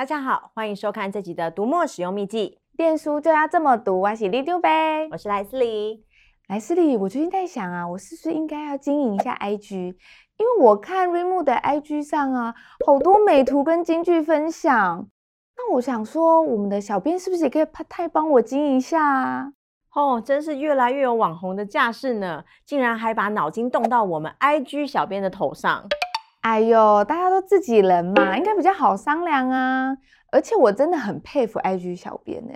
大家好，欢迎收看这集的读墨使用秘籍。电书就要这么读，我是里丢呗，我是莱斯里。莱斯里，我最近在想啊，我是不是应该要经营一下 IG？因为我看 Readmoo 的 IG 上啊，好多美图跟金句分享。那我想说，我们的小编是不是也可以派太帮我经营一下啊？哦，真是越来越有网红的架势呢，竟然还把脑筋动到我们 IG 小编的头上。哎呦，大家都自己人嘛，应该比较好商量啊。而且我真的很佩服 IG 小编呢。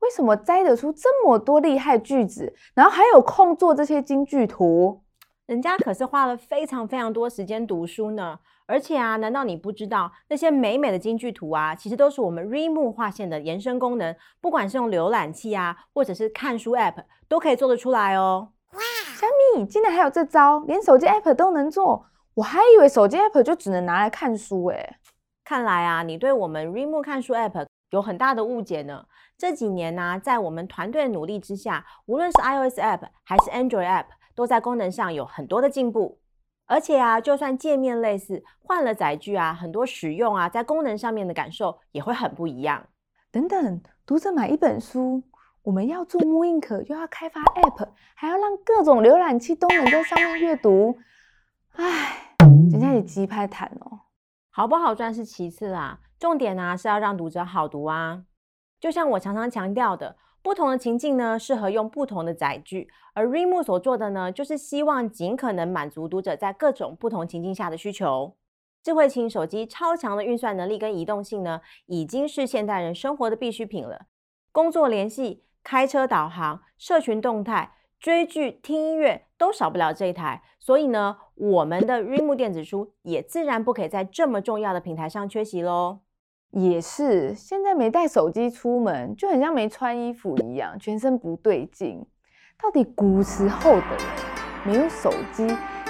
为什么摘得出这么多厉害句子，然后还有空做这些金句图？人家可是花了非常非常多时间读书呢。而且啊，难道你不知道那些美美的金句图啊，其实都是我们 Readmoo 划线的延伸功能，不管是用浏览器啊，或者是看书 App，都可以做得出来哦。哇，小米，竟然还有这招，连手机 App 都能做？我还以为手机 App 就只能拿来看书诶。看来啊，你对我们 Readmoo 看书 App 有很大的误解呢。这几年呢、啊，在我们团队的努力之下，无论是 iOS App 还是 Android App，都在功能上有很多的进步。而且啊，就算界面类似，换了载具啊，很多使用啊，在功能上面的感受也会很不一样。等等，读者买一本书，我们要做 mooInk，又要开发 App，还要让各种浏览器都能在上面阅读。唉，人家也急拍谈哦，好不好赚是其次啦，重点呢、啊、是要让读者好读啊。就像我常常强调的，不同的情境呢，适合用不同的载具，而 Readmoo 所做的呢，就是希望尽可能满足读者在各种不同情境下的需求。智慧型手机超强的运算能力跟移动性呢，已经是现代人生活的必需品了。工作联系、开车导航、社群动态、追剧、听音乐都少不了这一台，所以呢，我们的 Readmoo 电子书也自然不可以在这么重要的平台上缺席喽。也是，现在没带手机出门，就很像没穿衣服一样，全身不对劲。到底古时候的人没有手机，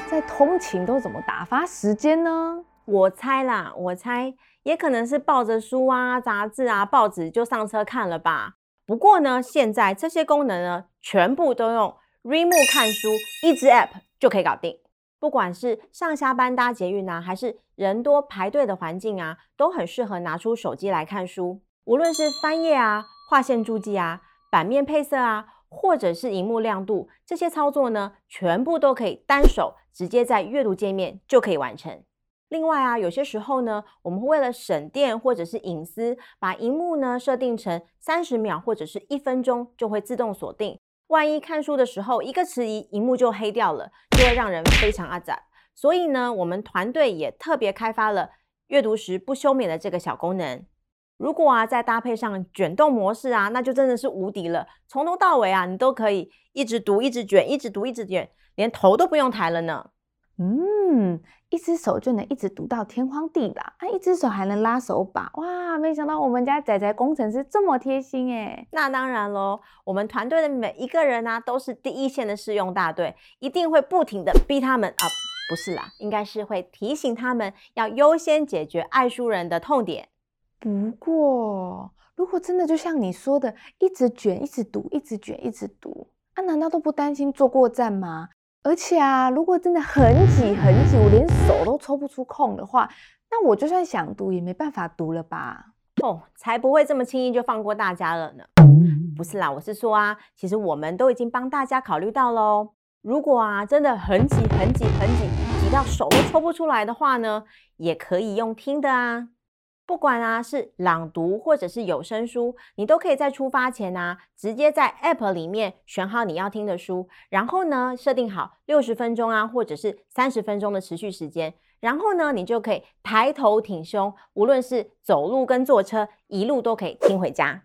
在通勤都怎么打发时间呢？我猜啦，我猜也可能是抱着书啊、杂志啊、报纸就上车看了吧。不过呢，现在这些功能呢，全部都用 Remo 看书一支 App 就可以搞定。不管是上下班搭捷运啊，还是人多排队的环境啊，都很适合拿出手机来看书。无论是翻页啊、划线注记啊、版面配色啊，或者是荧幕亮度，这些操作呢，全部都可以单手直接在阅读界面就可以完成。另外啊，有些时候呢，我们会为了省电或者是隐私，把荧幕呢设定成三十秒或者是一分钟，就会自动锁定。万一看书的时候一个迟疑，荧幕就黑掉了，就会让人非常阿杂。所以呢，我们团队也特别开发了阅读时不休眠的这个小功能。如果啊再搭配上卷动模式啊，那就真的是无敌了。从头到尾啊，你都可以一直读、一直卷、一直读、一直卷，连头都不用抬了呢。嗯，一只手就能一直读到天荒地老，啊，一只手还能拉手把，哇！没想到我们家仔仔工程师这么贴心诶。那当然喽，我们团队的每一个人呢、啊，都是第一线的试用大队，一定会不停的逼他们啊，不是啦，应该是会提醒他们要优先解决爱书人的痛点。不过，如果真的就像你说的，一直卷、一直读、一直卷、一直读，啊，难道都不担心坐过站吗？而且啊，如果真的很挤很挤，我连手都抽不出空的话，那我就算想读也没办法读了吧？哦，才不会这么轻易就放过大家了呢。不是啦，我是说啊，其实我们都已经帮大家考虑到喽。如果啊，真的很挤很挤很挤，挤到手都抽不出来的话呢，也可以用听的啊。不管啊是朗读或者是有声书，你都可以在出发前啊，直接在 App 里面选好你要听的书，然后呢设定好六十分钟啊，或者是三十分钟的持续时间，然后呢你就可以抬头挺胸，无论是走路跟坐车，一路都可以听回家。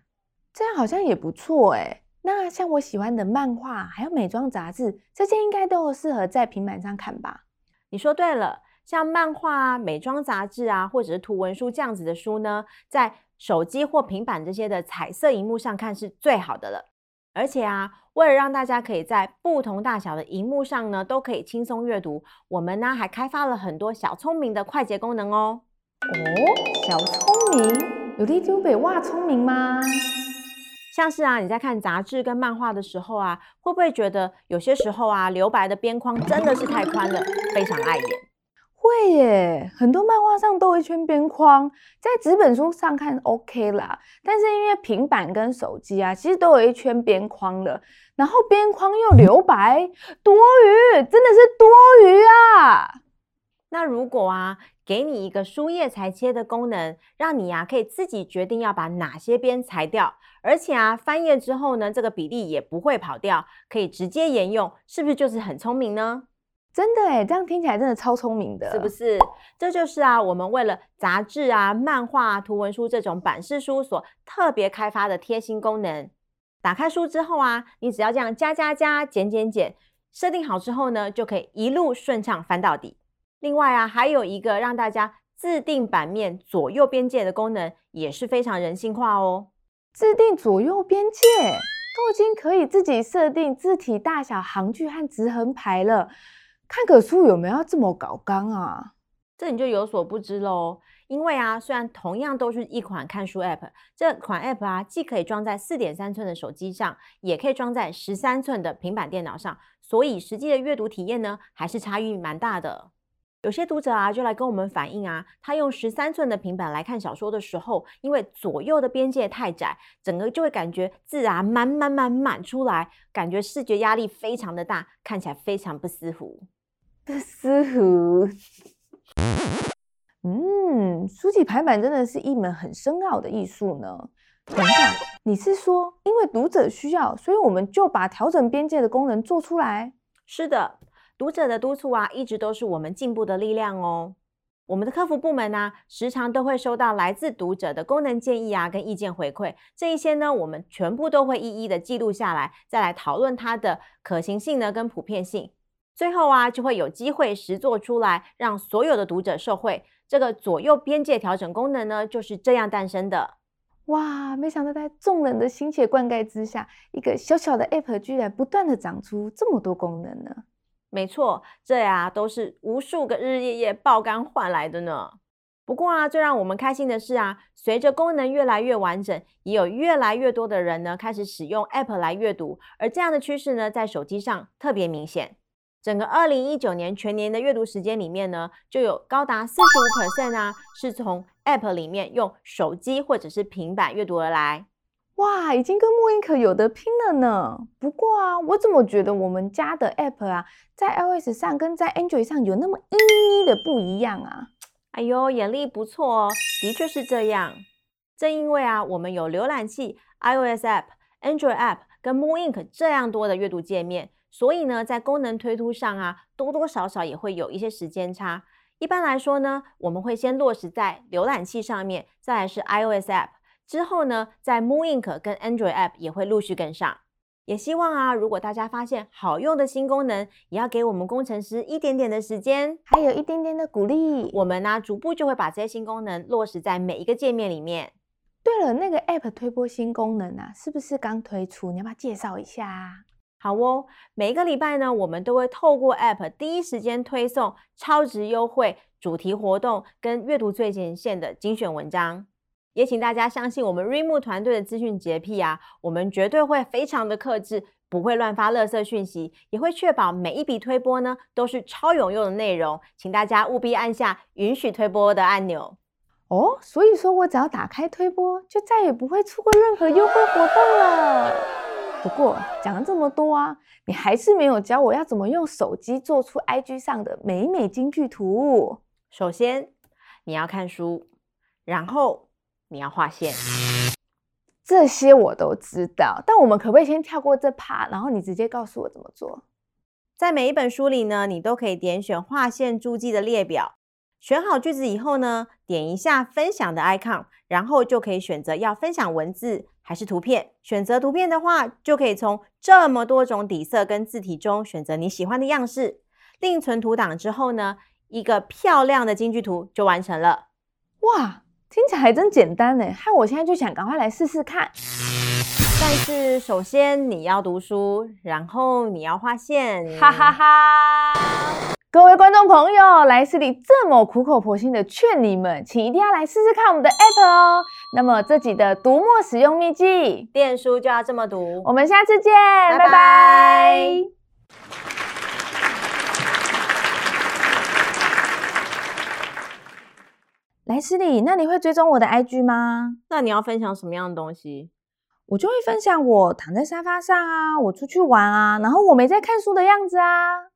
这样好像也不错诶。那像我喜欢的漫画还有美妆杂志，这些应该都适合在平板上看吧？你说对了。像漫画啊、美妆杂志啊，或者是图文书这样子的书呢，在手机或平板这些的彩色荧幕上看是最好的了。而且啊，为了让大家可以在不同大小的荧幕上呢，都可以轻松阅读，我们呢还开发了很多小聪明的快捷功能哦。哦，小聪明，有里长伯哇聪明吗？像是啊，你在看杂志跟漫画的时候啊，会不会觉得有些时候啊，留白的边框真的是太宽了，非常碍眼？会耶，很多漫画上都有一圈边框，在纸本书上看 OK 啦。但是因为平板跟手机啊，其实都有一圈边框了，然后边框又留白，多余，真的是多余啊！那如果啊，给你一个书页裁切的功能，让你呀、啊、可以自己决定要把哪些边裁掉，而且啊翻页之后呢，这个比例也不会跑掉，可以直接沿用，是不是就是很聪明呢？真的诶，这样听起来真的超聪明的，是不是？这就是啊，我们为了杂志啊、漫画啊、图文书这种版式书所特别开发的贴心功能。打开书之后啊，你只要这样加加加、减减减，设定好之后呢，就可以一路顺畅翻到底。另外啊，还有一个让大家自定版面左右边界的功能，也是非常人性化哦。自定左右边界，都已经可以自己设定字体大小、行距和直横排了。看个书有没有要这么搞刚啊？这你就有所不知喽。因为啊，虽然同样都是一款看书 App，这款 App 啊，既可以装在四点三寸的手机上，也可以装在十三寸的平板电脑上，所以实际的阅读体验呢，还是差异蛮大的。有些读者啊，就来跟我们反映啊，他用十三寸的平板来看小说的时候，因为左右的边界太窄，整个就会感觉字啊满满满满出来，感觉视觉压力非常的大，看起来非常不舒服。不舒服。嗯，书籍排版真的是一门很深奥的艺术呢。等等，你是说因为读者需要，所以我们就把调整边界的功能做出来？是的，读者的督促啊，一直都是我们进步的力量哦。我们的客服部门呢、啊，时常都会收到来自读者的功能建议啊，跟意见回馈。这一些呢，我们全部都会一一的记录下来，再来讨论它的可行性呢，跟普遍性。最后啊，就会有机会实作出来，让所有的读者受惠。这个左右边界调整功能呢，就是这样诞生的。哇，没想到在众人的心血灌溉之下，一个小小的 App 居然不断的长出这么多功能呢。没错，这呀都是无数个日日夜夜爆肝换来的呢。不过啊，最让我们开心的是啊，随着功能越来越完整，也有越来越多的人呢开始使用 App 来阅读，而这样的趋势呢，在手机上特别明显。整个二零一九年全年的阅读时间里面呢，就有高达四十五 percent 啊，是从 App 里面用手机或者是平板阅读而来。哇，已经跟 mooInk 有得拼了呢。不过啊，我怎么觉得我们家的 App 啊，在 iOS 上跟在 Android 上有那么一咪咪的不一样啊？哎呦，眼力不错哦，的确是这样。正因为啊，我们有浏览器、iOS App、Android App 跟 Moon Ink 这样多的阅读界面。所以呢，在功能推出上啊，多多少少也会有一些时间差。一般来说呢，我们会先落实在浏览器上面，再来是 iOS App，之后呢，在 Moonink 跟 Android App 也会陆续跟上。也希望啊，如果大家发现好用的新功能，也要给我们工程师一点点的时间，还有一点点的鼓励。我们呢，逐步就会把这些新功能落实在每一个界面里面。对了，那个 App 推播新功能啊，是不是刚推出？你要不要介绍一下？好哦，每一个礼拜呢，我们都会透过 App 第一时间推送超值优惠、主题活动跟阅读最前线的精选文章。也请大家相信我们 Reemu 团队的资讯洁癖啊，我们绝对会非常的克制，不会乱发垃圾讯息，也会确保每一笔推播呢都是超有用的内容。请大家务必按下允许推播的按钮哦。所以说我只要打开推播，就再也不会错过任何优惠活动了。不过讲了这么多啊，你还是没有教我要怎么用手机做出 IG 上的美美京剧图。首先，你要看书，然后你要画线。这些我都知道，但我们可不可以先跳过这 part，然后你直接告诉我怎么做？在每一本书里呢，你都可以点选画线注记的列表。选好句子以后呢，点一下分享的 icon，然后就可以选择要分享文字还是图片。选择图片的话，就可以从这么多种底色跟字体中选择你喜欢的样式。另存图档之后呢，一个漂亮的京剧图就完成了。哇，听起来还真简单呢，害我现在就想赶快来试试看。但是首先你要读书，然后你要画线，哈哈哈。各位观众朋友，莱斯里这么苦口婆心的劝你们，请一定要来试试看我们的 App 哦。那么这集的读墨使用秘籍，电书就要这么读。我们下次见，拜拜。拜拜。莱斯里，那你会追踪我的 IG 吗？那你要分享什么样的东西？我就会分享我躺在沙发上啊，我出去玩啊，然后我没在看书的样子啊。